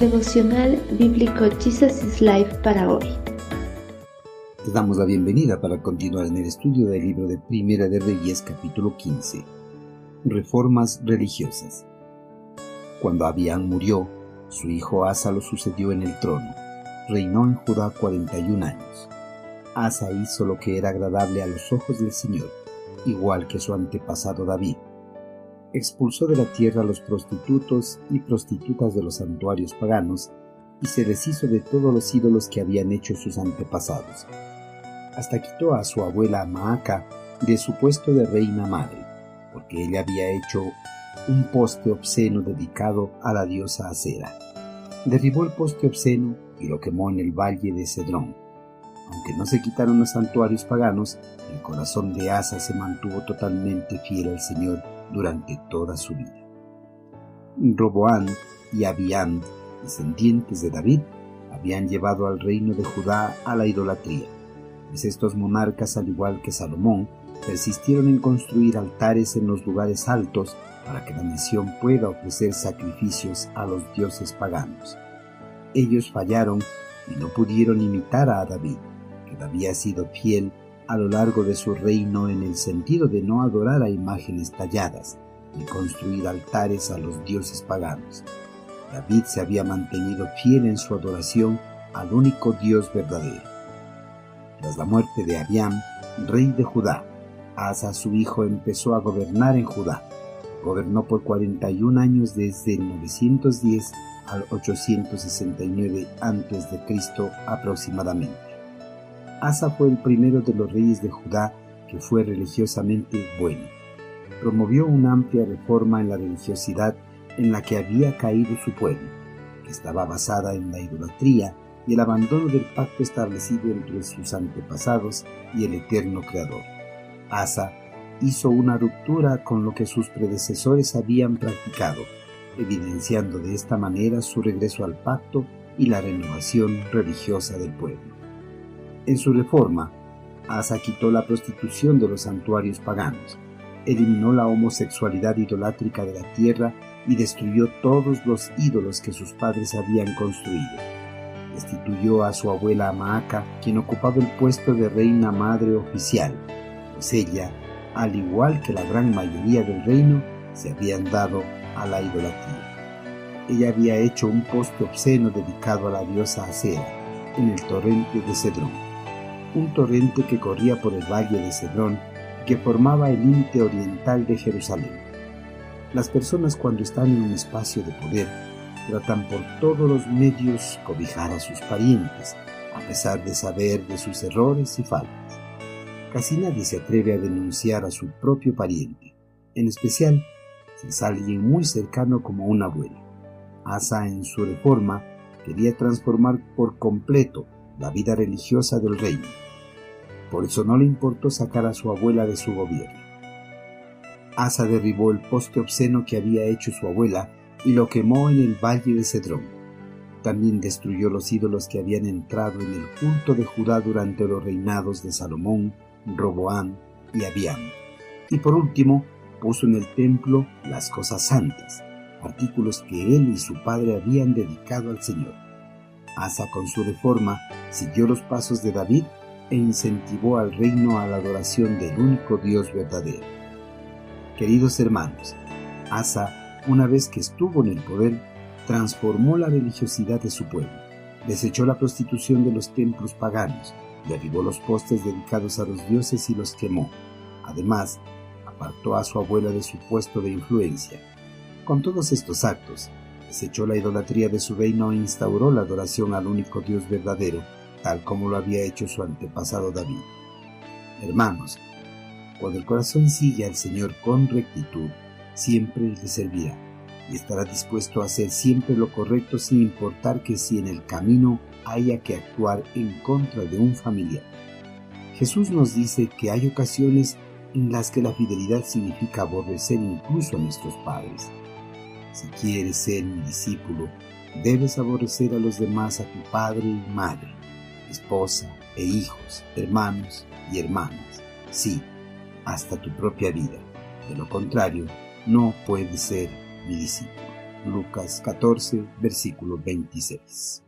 Devocional Bíblico Jesus is Life para hoy. Te damos la bienvenida para continuar en el estudio del libro de Primera de Reyes capítulo 15. Reformas religiosas. Cuando Abián murió, su hijo Asa lo sucedió en el trono. Reinó en Judá 41 años. Asa hizo lo que era agradable a los ojos del Señor, igual que su antepasado David expulsó de la tierra a los prostitutos y prostitutas de los santuarios paganos y se deshizo de todos los ídolos que habían hecho sus antepasados. Hasta quitó a su abuela Maaca de su puesto de reina madre, porque ella había hecho un poste obsceno dedicado a la diosa Acera. Derribó el poste obsceno y lo quemó en el valle de Cedrón. Aunque no se quitaron los santuarios paganos, el corazón de Asa se mantuvo totalmente fiel al Señor durante toda su vida. Roboán y Abián, descendientes de David, habían llevado al reino de Judá a la idolatría, pues estos monarcas, al igual que Salomón, persistieron en construir altares en los lugares altos para que la nación pueda ofrecer sacrificios a los dioses paganos. Ellos fallaron y no pudieron imitar a David, que había sido fiel a lo largo de su reino en el sentido de no adorar a imágenes talladas ni construir altares a los dioses paganos. David se había mantenido fiel en su adoración al único Dios verdadero. Tras la muerte de Abiam, rey de Judá, Asa su hijo empezó a gobernar en Judá. Gobernó por 41 años desde el 910 al 869 a.C. aproximadamente. Asa fue el primero de los reyes de Judá que fue religiosamente bueno. Promovió una amplia reforma en la religiosidad en la que había caído su pueblo, que estaba basada en la idolatría y el abandono del pacto establecido entre sus antepasados y el eterno Creador. Asa hizo una ruptura con lo que sus predecesores habían practicado, evidenciando de esta manera su regreso al pacto y la renovación religiosa del pueblo. En su reforma, Asa quitó la prostitución de los santuarios paganos, eliminó la homosexualidad idolátrica de la tierra y destruyó todos los ídolos que sus padres habían construido. Destituyó a su abuela Maaca, quien ocupaba el puesto de reina madre oficial, pues ella, al igual que la gran mayoría del reino, se habían dado a la idolatría. Ella había hecho un poste obsceno dedicado a la diosa Acera en el torrente de Cedrón un torrente que corría por el valle de Cedrón que formaba el límite oriental de Jerusalén. Las personas cuando están en un espacio de poder tratan por todos los medios cobijar a sus parientes, a pesar de saber de sus errores y faltas. Casi nadie se atreve a denunciar a su propio pariente, en especial si es alguien muy cercano como un abuelo. Asa en su reforma quería transformar por completo la vida religiosa del reino por eso no le importó sacar a su abuela de su gobierno. Asa derribó el poste obsceno que había hecho su abuela y lo quemó en el valle de Cedrón. También destruyó los ídolos que habían entrado en el culto de Judá durante los reinados de Salomón, Roboán y Abiam. Y por último, puso en el templo las cosas santas, artículos que él y su padre habían dedicado al Señor. Asa con su reforma siguió los pasos de David e incentivó al reino a la adoración del único Dios verdadero. Queridos hermanos, Asa, una vez que estuvo en el poder, transformó la religiosidad de su pueblo, desechó la prostitución de los templos paganos, derribó los postes dedicados a los dioses y los quemó. Además, apartó a su abuela de su puesto de influencia. Con todos estos actos, desechó la idolatría de su reino e instauró la adoración al único Dios verdadero, tal como lo había hecho su antepasado David. Hermanos, cuando el corazón sigue al Señor con rectitud, siempre le servirá y estará dispuesto a hacer siempre lo correcto sin importar que si en el camino haya que actuar en contra de un familiar. Jesús nos dice que hay ocasiones en las que la fidelidad significa aborrecer incluso a nuestros padres. Si quieres ser mi discípulo, debes aborrecer a los demás, a tu padre y madre esposa e hijos, hermanos y hermanas, sí, hasta tu propia vida. De lo contrario, no puedes ser mi discípulo. Lucas 14, versículo 26.